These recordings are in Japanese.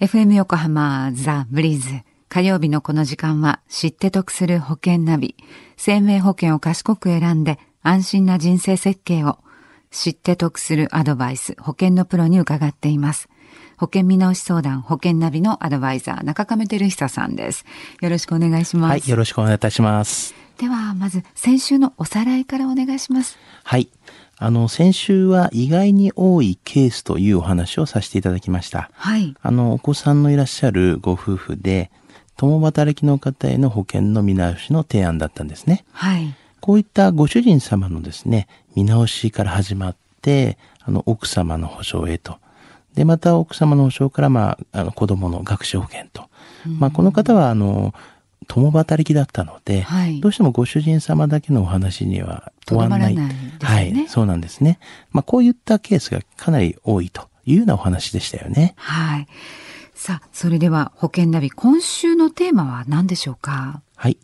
FM 横浜ザ・ブリーズ。火曜日のこの時間は知って得する保険ナビ。生命保険を賢く選んで安心な人生設計を知って得するアドバイス、保険のプロに伺っています。保険見直し相談、保険ナビのアドバイザー、中亀照久さんです。よろしくお願いします。はい、よろしくお願いいたします。では、まず、先週のおさらいからお願いします。はい。あの、先週は意外に多いケースというお話をさせていただきました。はい。あの、お子さんのいらっしゃるご夫婦で、共働きの方への保険の見直しの提案だったんですね。はい。こういったご主人様のですね、見直しから始まって、あの、奥様の保証へと。で、また奥様の保証から、まあ、あの、子供の学習保険と。まあ、この方は、あの、共働きだったので、はい、どうしてもご主人様だけのお話には終わらない。ないね、はい、そうなんですね。まあ、こういったケースがかなり多いというようなお話でしたよね。はい。さあ、それでは保険ナビ、今週のテーマは何でしょうか？はい。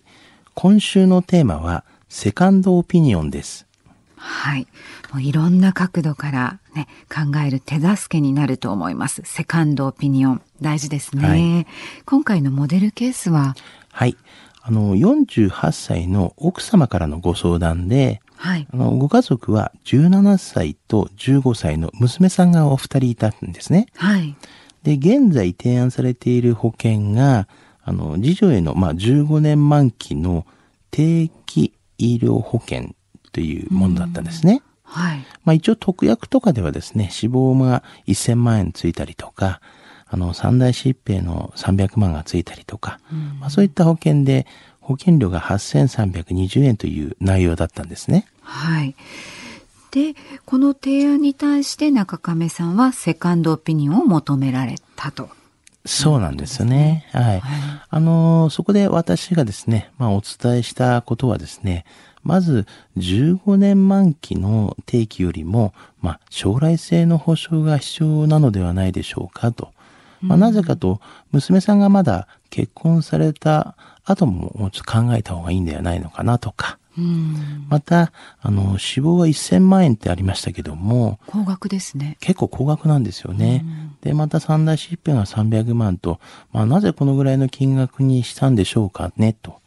今週のテーマは、セカンドオピニオンです。はい。もういろんな角度からね、考える手助けになると思います。セカンドオピニオン。大事ですね。はい、今回のモデルケースは？はい。あの、48歳の奥様からのご相談で、はい。あの、ご家族は17歳と15歳の娘さんがお二人いたんですね。はい。で、現在提案されている保険が、あの、次女への、まあ、15年満期の定期医療保険というものだったんですね。はい。まあ、一応特約とかではですね、死亡が1000万円ついたりとか、あの、三大疾病の300万がついたりとか、まあ、そういった保険で、保険料が8320円という内容だったんですね。はい。で、この提案に対して中亀さんはセカンドオピニオンを求められたと。そうなんですよね。はい。はい、あの、そこで私がですね、まあお伝えしたことはですね、まず15年満期の定期よりも、まあ将来性の保証が必要なのではないでしょうかと。まあなぜかと、娘さんがまだ結婚された後ももうちょっと考えた方がいいんではないのかなとか。また、あの、死亡は1000万円ってありましたけども。高額ですね。結構高額なんですよね。で、また三大疾病が300万と、まあなぜこのぐらいの金額にしたんでしょうかね、と。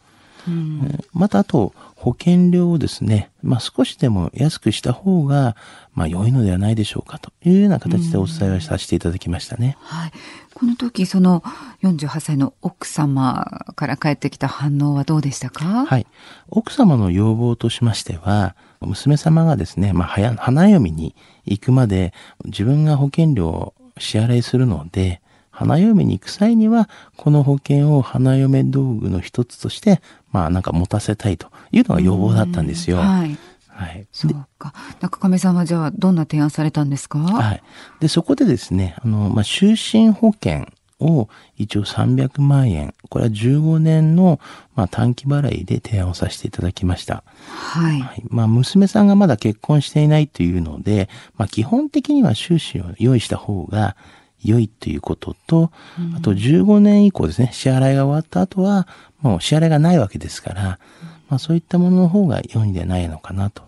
またあと、保険料をですね、まあ少しでも安くした方が、まあ良いのではないでしょうかというような形でお伝えをさせていただきましたね。はい。この時、その48歳の奥様から帰ってきた反応はどうでしたか？はい。奥様の要望としましては、娘様がですね、まあ、花読みに行くまで自分が保険料を支払いするので、花嫁に行く際には、この保険を花嫁道具の一つとして、まあなんか持たせたいというのが要望だったんですよ。はい。はい。そうか。中亀さんはじゃあどんな提案されたんですか？はい。で、そこでですね、あの、まあ、就寝保険を一応300万円、これは15年の、まあ、短期払いで提案をさせていただきました。はい。はい、まあ、娘さんがまだ結婚していないというので、まあ、基本的には収支を用意した方が、良いということと、あと15年以降ですね、支払いが終わった後は、もう支払いがないわけですから、まあそういったものの方が良いんではないのかなと。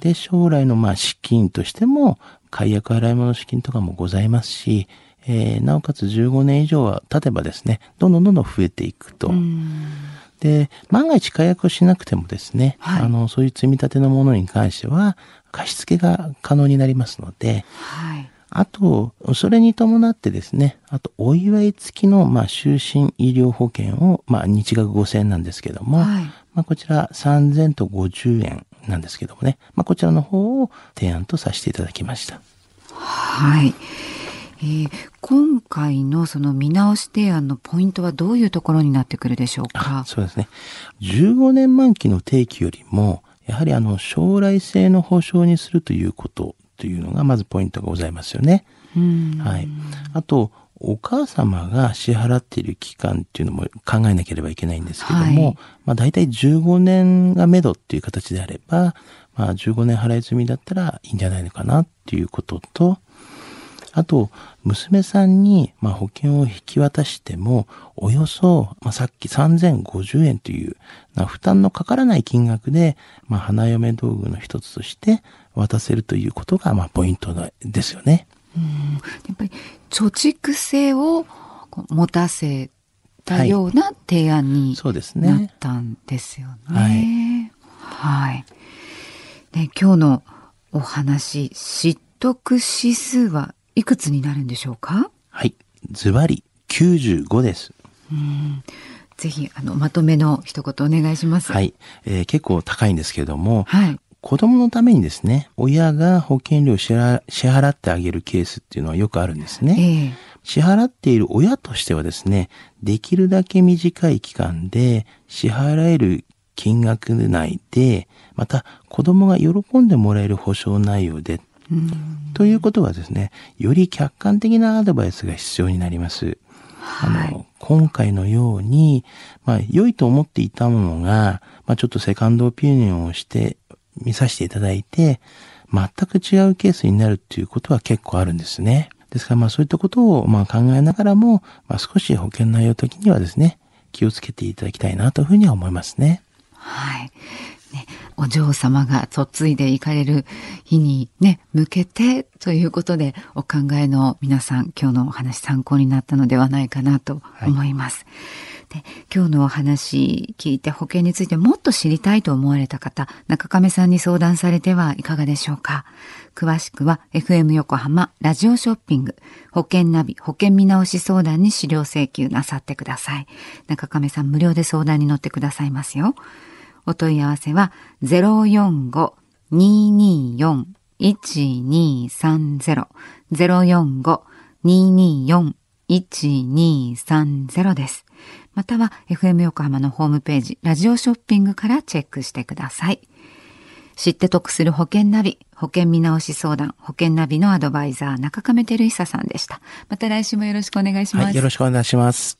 で、将来のまあ資金としても、解約払い物資金とかもございますし、えー、なおかつ15年以上は経てばですね、どんどんどんどん増えていくと。で、万が一解約をしなくてもですね、はい、あの、そういう積み立てのものに関しては、貸付が可能になりますので、はいあと、それに伴ってですね、あと、お祝い付きの、まあ、就寝医療保険を、まあ、日額5000円なんですけども、はい、まあ、こちら3000と50円なんですけどもね、まあ、こちらの方を提案とさせていただきました。はい。えー、今回のその見直し提案のポイントはどういうところになってくるでしょうか？そうですね。15年満期の定期よりも、やはりあの将来性の保証にするということというのがまずポイントがございますよね。はい。あと、お母様が支払っている期間っていうのも考えなければいけないんですけども、はい、まあ大体15年が目処っていう形であれば、まあ15年払い済みだったらいいんじゃないのかなっていうことと、あと、娘さんに、まあ、保険を引き渡しても、およそ、まあ、さっき3050円という、まあ、負担のかからない金額で、まあ、花嫁道具の一つとして渡せるということが、まあ、ポイントですよね。うんやっぱり、貯蓄性を持たせたような提案にそうですなっね。たんですよね。はいはい。で今日のお話、知得指数はいくつになるんでしょうか？はい。ズバリ95です。ぜひ、あの、まとめの一言お願いします。。はいい。えー結構高いんですけれども、はい。子供のためにですね、親が保険料を支払支払ってあげるケースっていうのはよくあるんですね。ええ支払っている親としてはですね、できるだけ短い期間で支払える金額内で、また子供が喜んでもらえる保証内容で、ということはですね、より客観的なアドバイスが必要になります。あの、今回のように、まあ、良いと思っていたものが、まあ、ちょっとセカンドオピニオンをして、見させていただいて、全く違うケースになるっていうことは結構あるんですね。ですから、まあ、そういったことを、まあ、考えながらも、まあ、少し保険内容的にはですね、気をつけていただきたいなというふうには思いますね。はい。ね、お嬢様が嫁いでいかれる日にね、向けてということで、お考えの皆さん、今日のお話参考になったのではないかなと思います。で今日のお話聞いて保険についてもっと知りたいと思われた方、中亀さんに相談されてはいかがでしょうか？詳しくは FM 横浜ラジオショッピング保険ナビ保険見直し相談に資料請求なさってください。中亀さん無料で相談に乗ってくださいますよ。お問い合わせは045-224-1230 045-224-1230です。または FM 横浜のホームページラジオショッピングからチェックしてください。知って得する保険ナビ、保険見直し相談、保険ナビのアドバイザー中亀照久さんでした。また来週もよろしくお願いします。はい、よろしくお願いします。